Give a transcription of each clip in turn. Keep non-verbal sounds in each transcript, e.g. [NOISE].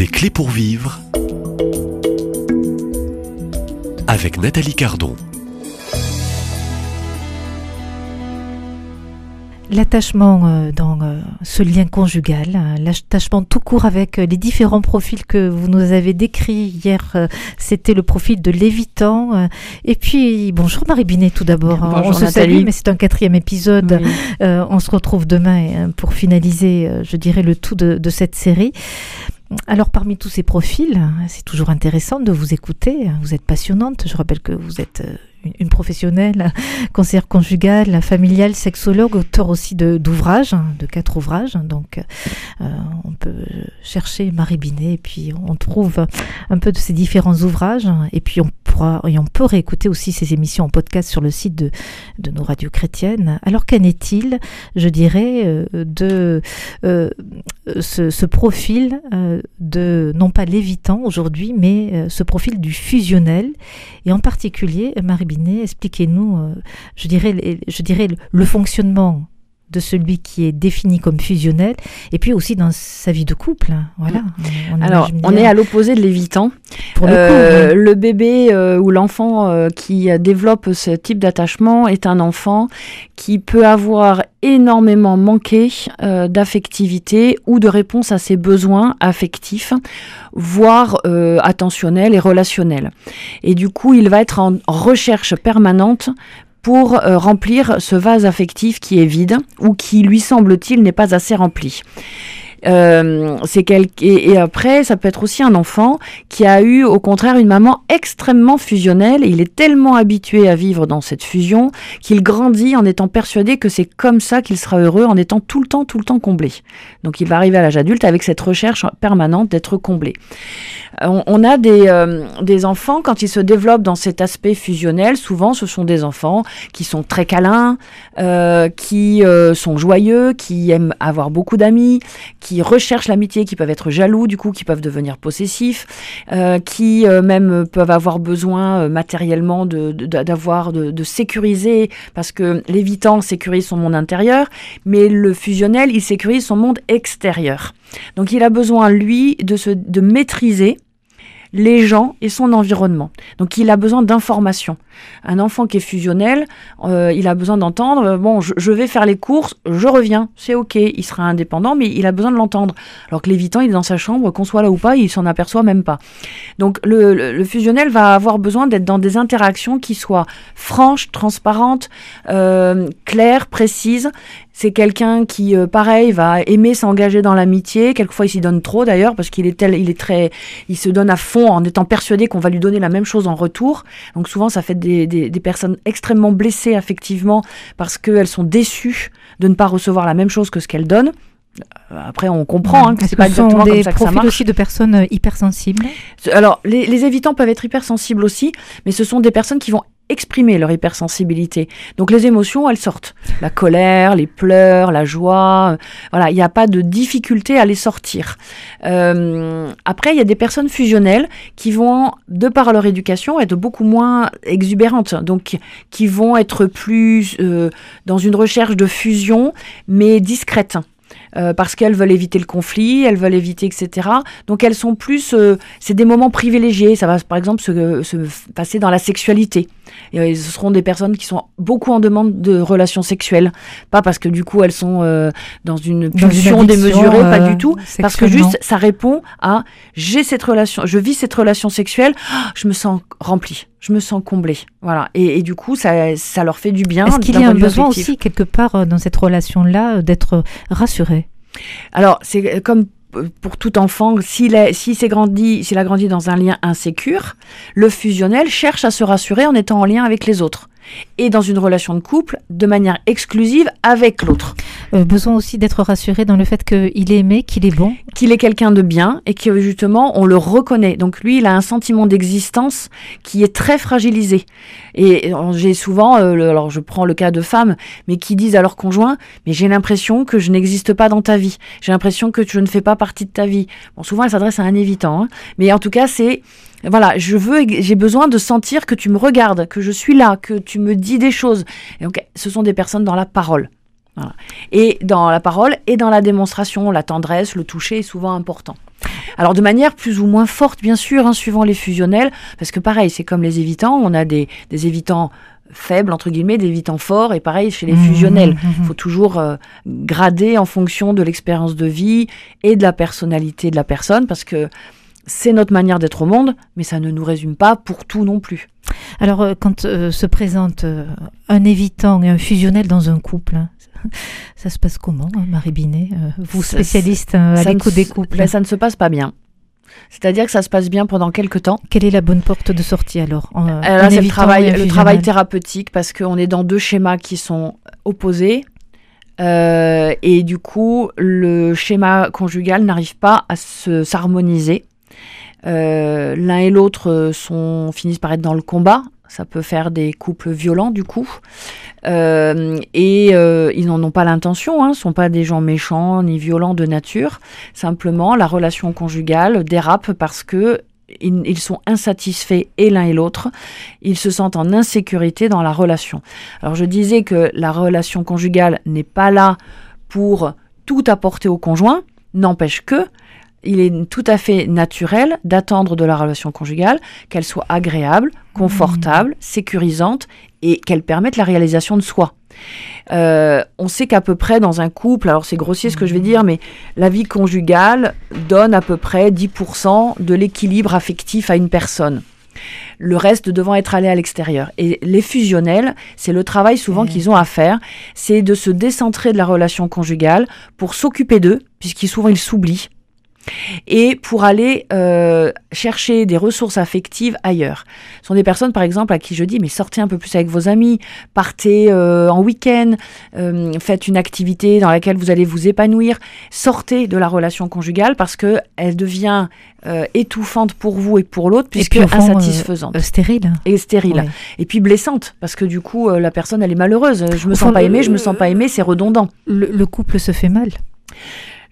Des clés pour vivre avec Nathalie Cardon. L'attachement euh, dans euh, ce lien conjugal, hein, l'attachement tout court avec euh, les différents profils que vous nous avez décrits hier, c'était le profil de l'évitant. Et puis, bonjour Marie Binet tout d'abord. Bonjour on se Nathalie. salue, mais c'est un quatrième épisode. Oui. Euh, on se retrouve demain euh, pour finaliser, je dirais, le tout de, de cette série. Alors parmi tous ces profils, c'est toujours intéressant de vous écouter. Vous êtes passionnante. Je rappelle que vous êtes euh, une- professionnelle, [LAUGHS] conseillère conjugale, familiale, sexologue, auteur aussi d'ouvrages, hein, de quatre ouvrages. Donc euh, on peut chercher Marie Binet et puis on trouve un peu de ces différents ouvrages. Et puis on et on peut réécouter aussi ces émissions en podcast sur le site de, nos radios chrétiennes. Alors qu'en est-il, je dirais, euh, de euh, ce, profil euh, de, non pas l'évitant aujourd'hui, mais ce profil du fusionnel? Et en particulier, Marie Binet, expliquez-nous, je dirais, je dirais le fonctionnement de celui qui est défini comme fusionnel, et puis aussi dans sa vie de couple. hein, Voilà. On Alors, on est à l'opposé de l'évitant. pour le Euh, coup. hein. le bébé euh, ou l'enfant euh, qui euh, développe ce type d'attachement est un enfant qui peut avoir énormément manqué euh, d'affectivité ou de réponse à ses besoins affectifs, voire euh, attentionnels et relationnels. Et du coup, il va être en recherche permanente pour euh, remplir ce vase affectif qui est vide ou qui, lui semble-t-il, n'est pas assez rempli. Euh, c'est et, et après, ça peut être aussi un enfant qui a eu au contraire une maman extrêmement fusionnelle. Il est tellement habitué à vivre dans cette fusion qu'il grandit en étant persuadé que c'est comme ça qu'il sera heureux, en étant tout le temps, tout le temps comblé. Donc il va arriver à l'âge adulte avec cette recherche permanente d'être comblé. Euh, On, a des, euh, des enfants, quand ils se développent dans cet aspect fusionnel, souvent ce sont des enfants qui sont très câlins, qui sont joyeux, qui aiment avoir beaucoup d'amis, qui recherchent l'amitié, qui peuvent être jaloux, du coup, qui peuvent devenir possessifs, euh, qui euh, même peuvent avoir besoin euh, matériellement d'avoir, de, de sécuriser, parce que l'évitant sécurise son monde intérieur, mais le fusionnel, il sécurise son monde extérieur. Donc il a besoin, lui, de, se, de maîtriser les gens et son environnement. Donc il a besoin d'informations. Un enfant qui est fusionnel, euh, il a besoin d'entendre, euh, bon, je, vais faire les courses, je reviens, c'est ok, il sera indépendant, mais il a besoin de l'entendre. Alors que l'évitant, il est dans sa chambre, qu'on soit là ou pas, il s'en aperçoit même pas. Donc le fusionnel va avoir besoin d'être dans des interactions qui soient franches, transparentes, euh, claires, précises. C'est quelqu'un qui, euh, pareil, va aimer s'engager dans l'amitié. Quelquefois, il s'y donne trop d'ailleurs parce qu'il est tel, il est très, il se donne à fond en étant persuadé qu'on va lui donner la même chose en retour. Donc souvent, ça fait des, des, des personnes extrêmement blessées affectivement parce qu'elles sont déçues de ne pas recevoir la même chose que ce qu'elles donnent. Après, on comprend hein, que c'est pas ce sont exactement des comme ça que ça profils marche. aussi de personnes euh, hypersensibles Alors, les, les évitants peuvent être hypersensibles aussi, mais ce sont des personnes qui vont exprimer leur hypersensibilité. Donc les émotions, elles sortent. La colère, les pleurs, la joie. euh, voilà, il n'y a pas de difficulté à les sortir. Euh, après, il y a des personnes fusionnelles qui vont, de par leur éducation, être beaucoup moins exubérantes. Donc, qui vont être plus euh, dans une recherche de fusion, mais discrète. Euh, parce qu'elles veulent éviter le conflit, elles veulent éviter, etc. Donc elles sont plus, euh, c'est des moments privilégiés. Ça va par exemple se, se passer dans la sexualité. Et, euh, ce seront des personnes qui sont beaucoup en demande de relations sexuelles, pas parce que du coup elles sont euh, dans une pulsion démesurée, pas euh, du tout, parce que juste ça répond à j'ai cette relation, je vis cette relation sexuelle, ah, je me sens rempli, je me sens comblé, voilà. Et, et du coup ça, ça leur fait du bien. Est-ce qu'il y a un besoin aussi, quelque part, euh, dans cette relation-là, euh, d'être rassuré Alors, c'est comme euh, pour tout enfant, s'il s'il s'est grandi, s'il a grandi dans un lien insécure, le fusionnel cherche à se rassurer en étant en lien avec les autres. Et dans une relation de couple, de manière exclusive avec l'autre. Euh, Besoin aussi d'être rassuré dans le fait qu'il est aimé, qu'il est bon Qu'il est quelqu'un de bien et que justement on le reconnaît. Donc lui, il a un sentiment d'existence qui est très fragilisé. Et euh, j'ai souvent, euh, alors je prends le cas de femmes, mais qui disent à leur conjoint, mais j'ai l'impression que je n'existe pas dans ta vie. J'ai l'impression que je ne fais pas partie de ta vie. Bon, souvent elles s'adressent à un évitant, hein. mais en tout cas c'est voilà, je veux, j'ai besoin de sentir que tu me regardes, que je suis là, que tu me dis des choses. Et donc, ce sont des personnes dans la parole. Voilà. Et dans la parole et dans la démonstration, la tendresse, le toucher est souvent important. Alors de manière plus ou moins forte, bien sûr, hein, suivant les fusionnels, parce que pareil, c'est comme les évitants, on a des, des évitants faibles, entre guillemets, des évitants forts, et pareil chez les Mmh, fusionnels. mmh, mmh. Il faut toujours euh, grader en fonction de l'expérience de vie et de la personnalité de la personne, parce que c'est notre manière d'être au monde, mais ça ne nous résume pas pour tout non plus. Alors, euh, quand euh, se présente euh, un évitant et un fusionnel dans un couple, hein, ça se passe comment, hein, Marie Binet euh, Vous, spécialiste à l'écoute des couples, ben, ça ne se passe pas bien. C'est-à-dire que ça se passe bien pendant quelques temps. quelle est la bonne porte de sortie alors c'est le travail, le thérapeutique parce qu'on est dans deux schémas qui sont opposés. Euh, et du coup, le schéma conjugal n'arrive pas à se s'harmoniser. Euh, L'un et l'autre euh, finissent par être dans le combat. Ça peut faire des couples violents du coup. Euh, et ils n'en ont pas l'intention. Hein, sont pas des gens méchants ni violents de nature. Simplement, la relation conjugale dérape parce que ils sont insatisfaits et l'un et l'autre. Ils se sentent en insécurité dans la relation. Alors je disais que la relation conjugale n'est pas là pour tout apporter au conjoint, n'empêche que il est tout à fait naturel d'attendre de la relation conjugale qu'elle soit agréable, confortable, sécurisante et qu'elle permette la réalisation de soi. Euh, on sait qu'à peu près dans un couple, alors c'est grossier ce que je vais dire, mais la vie conjugale donne à peu près 10% de l'équilibre affectif à une personne. Le reste devant être allé à l'extérieur. Et les fusionnels, c'est le travail souvent qu'ils ont à faire, c'est de se décentrer de la relation conjugale pour s'occuper d'eux, puisqu'ils souvent ils s'oublient, et pour aller euh, chercher des ressources affectives ailleurs. Ce sont des personnes, par exemple, à qui je dis, mais sortez un peu plus avec vos amis, partez euh, en week-end, euh, faites une activité dans laquelle vous allez vous épanouir, sortez de la relation conjugale parce que elle devient étouffante pour vous et pour l'autre, puisque puis, au fond, insatisfaisante stérile. et stérile. Ouais. Et puis blessante, parce que du coup, la personne, elle est malheureuse. Je me Au sens fond, pas aimée, je me sens pas aimée, c'est redondant. Le, le couple se fait mal.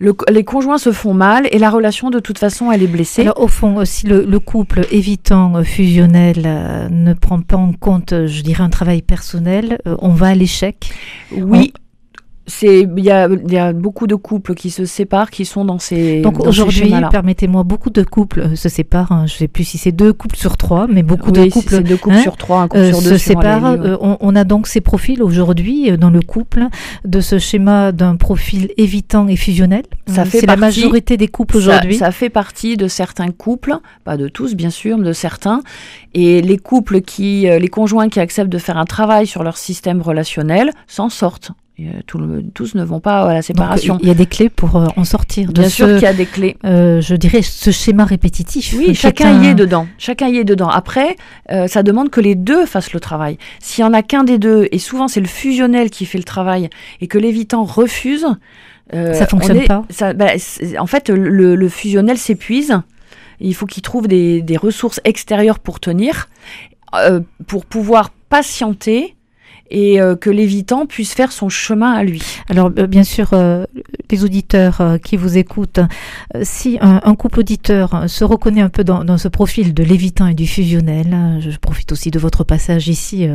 Le- les conjoints se font mal et la relation, de toute façon, elle est blessée. Alors, au fond, si le, le couple évitant euh, fusionnel euh, ne prend pas en compte, euh, je dirais, un travail personnel, euh, on va à l'échec? oui. C'est il y a, il y a beaucoup de couples qui se séparent qui sont dans ces Donc ces aujourd'hui, permettez-moi, beaucoup de couples euh, se séparent. hein. Je ne sais plus si c'est deux couples sur trois, mais beaucoup Oui, de couples c'est deux couples hein, sur trois, un couple euh, sur se deux les séparent. Euh, on, on a donc ces profils aujourd'hui dans le couple de ce schéma d'un profil évitant et fusionnel. Ça fait c'est la majorité des couples Ça- aujourd'hui. Ça, fait partie de certains couples, pas de tous bien sûr, mais de certains. Et les couples qui, les conjoints qui acceptent de faire un travail sur leur système relationnel s'en sortent. Euh, tout le- tous ne vont pas à la séparation. il y a des clés pour euh, en sortir de Bien sûr qu'il y a des clés. euh, je dirais, ce schéma répétitif. Oui, chacun y est dedans. Chacun y est dedans. Après, euh, ça demande que les deux fassent le travail. S'il y en a qu'un des deux, et souvent c'est le fusionnel qui fait le travail, et que l'évitant refuse, euh, Ça fonctionne on est- pas. ça- bah, en fait, le, le fusionnel s'épuise. Il faut qu'il trouve des, des ressources extérieures pour tenir, euh, pour pouvoir patienter et euh, que l'évitant puisse faire son chemin à lui. Alors, euh, bien sûr, euh, les auditeurs euh, qui vous écoutent, euh, si un, couple auditeur se reconnaît un peu dans, dans ce profil de l'évitant et du fusionnel, euh, je profite aussi de votre passage ici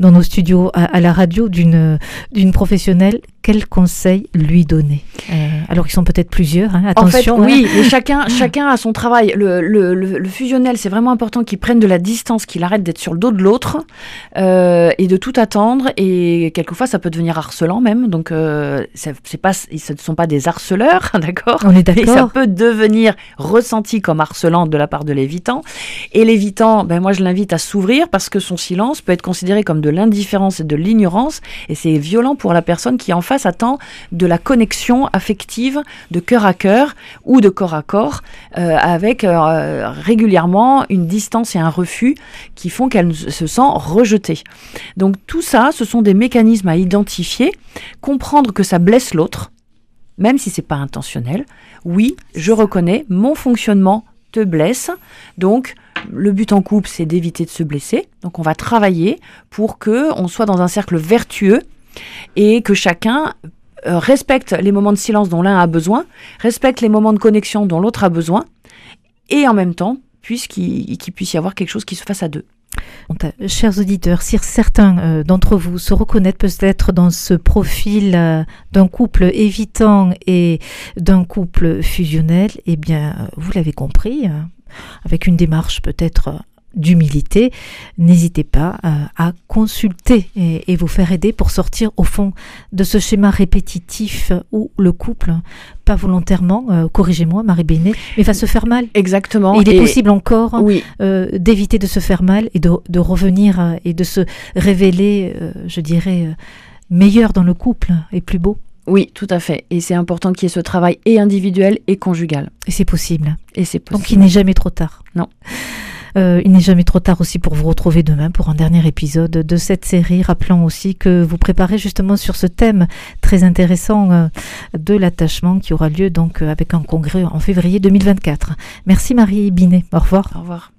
dans nos studios à, à la radio d'une d'une professionnelle, quel conseil lui donner Euh, Alors qu'ils sont peut-être plusieurs, hein, En fait, attention. hein. oui, mais [LAUGHS] chacun, chacun a son travail. Le, le, le, le fusionnel, c'est vraiment important qu'il prenne de la distance, qu'il arrête d'être sur le dos de l'autre euh, et de tout attendre. Et quelquefois, ça peut devenir harcelant même. Donc, euh, c'est pas, ce ne sont pas des harceleurs, [LAUGHS] d'accord? On est Et ça d'accord. peut devenir ressenti comme harcelant de la part de l'évitant. Et l'évitant, ben moi je l'invite à s'ouvrir parce que son silence peut être considéré comme de l'indifférence et de l'ignorance. Et c'est violent pour la personne qui en face attend de la connexion affective de cœur à cœur ou de corps à corps euh, avec euh, régulièrement une distance et un refus qui font qu'elle se sent rejetée. Donc tout ça, ce sont des mécanismes à identifier, comprendre que ça blesse l'autre, même si c'est pas intentionnel. Oui, je reconnais, mon fonctionnement te blesse. Donc, le but en couple, c'est d'éviter de se blesser. Donc, on va travailler pour que on soit dans un cercle vertueux et que chacun euh, respecte les moments de silence dont l'un a besoin, respecte les moments de connexion dont l'autre a besoin, et en même temps, puisqu'il qu'il puisse y avoir quelque chose qui se fasse à deux. Chers auditeurs, si certains euh, d'entre vous se reconnaissent peut-être dans ce profil euh, d'un couple évitant et d'un couple fusionnel, eh bien, vous l'avez compris, avec une démarche peut-être d'humilité, n'hésitez pas euh, à consulter et, vous faire aider pour sortir au fond de ce schéma répétitif où le couple, pas volontairement, euh, corrigez-moi Marie Bénet, mais va se faire mal. Exactement. il est possible encore euh, d'éviter de se faire mal et de, de revenir et de se révéler, je dirais, meilleur dans le couple et plus beau. Oui, tout à fait. Et c'est important qu'il y ait ce travail et individuel et conjugal. Et c'est possible. Et c'est possible. Donc il n'est jamais trop tard. Non. Euh, il n'est jamais trop tard aussi pour vous retrouver demain pour un dernier épisode de cette série, rappelant aussi que vous préparez justement sur ce thème très intéressant euh, de l'attachement qui aura lieu donc euh, avec un congrès en février 2024. Merci Marie Binet. Au revoir. Au revoir.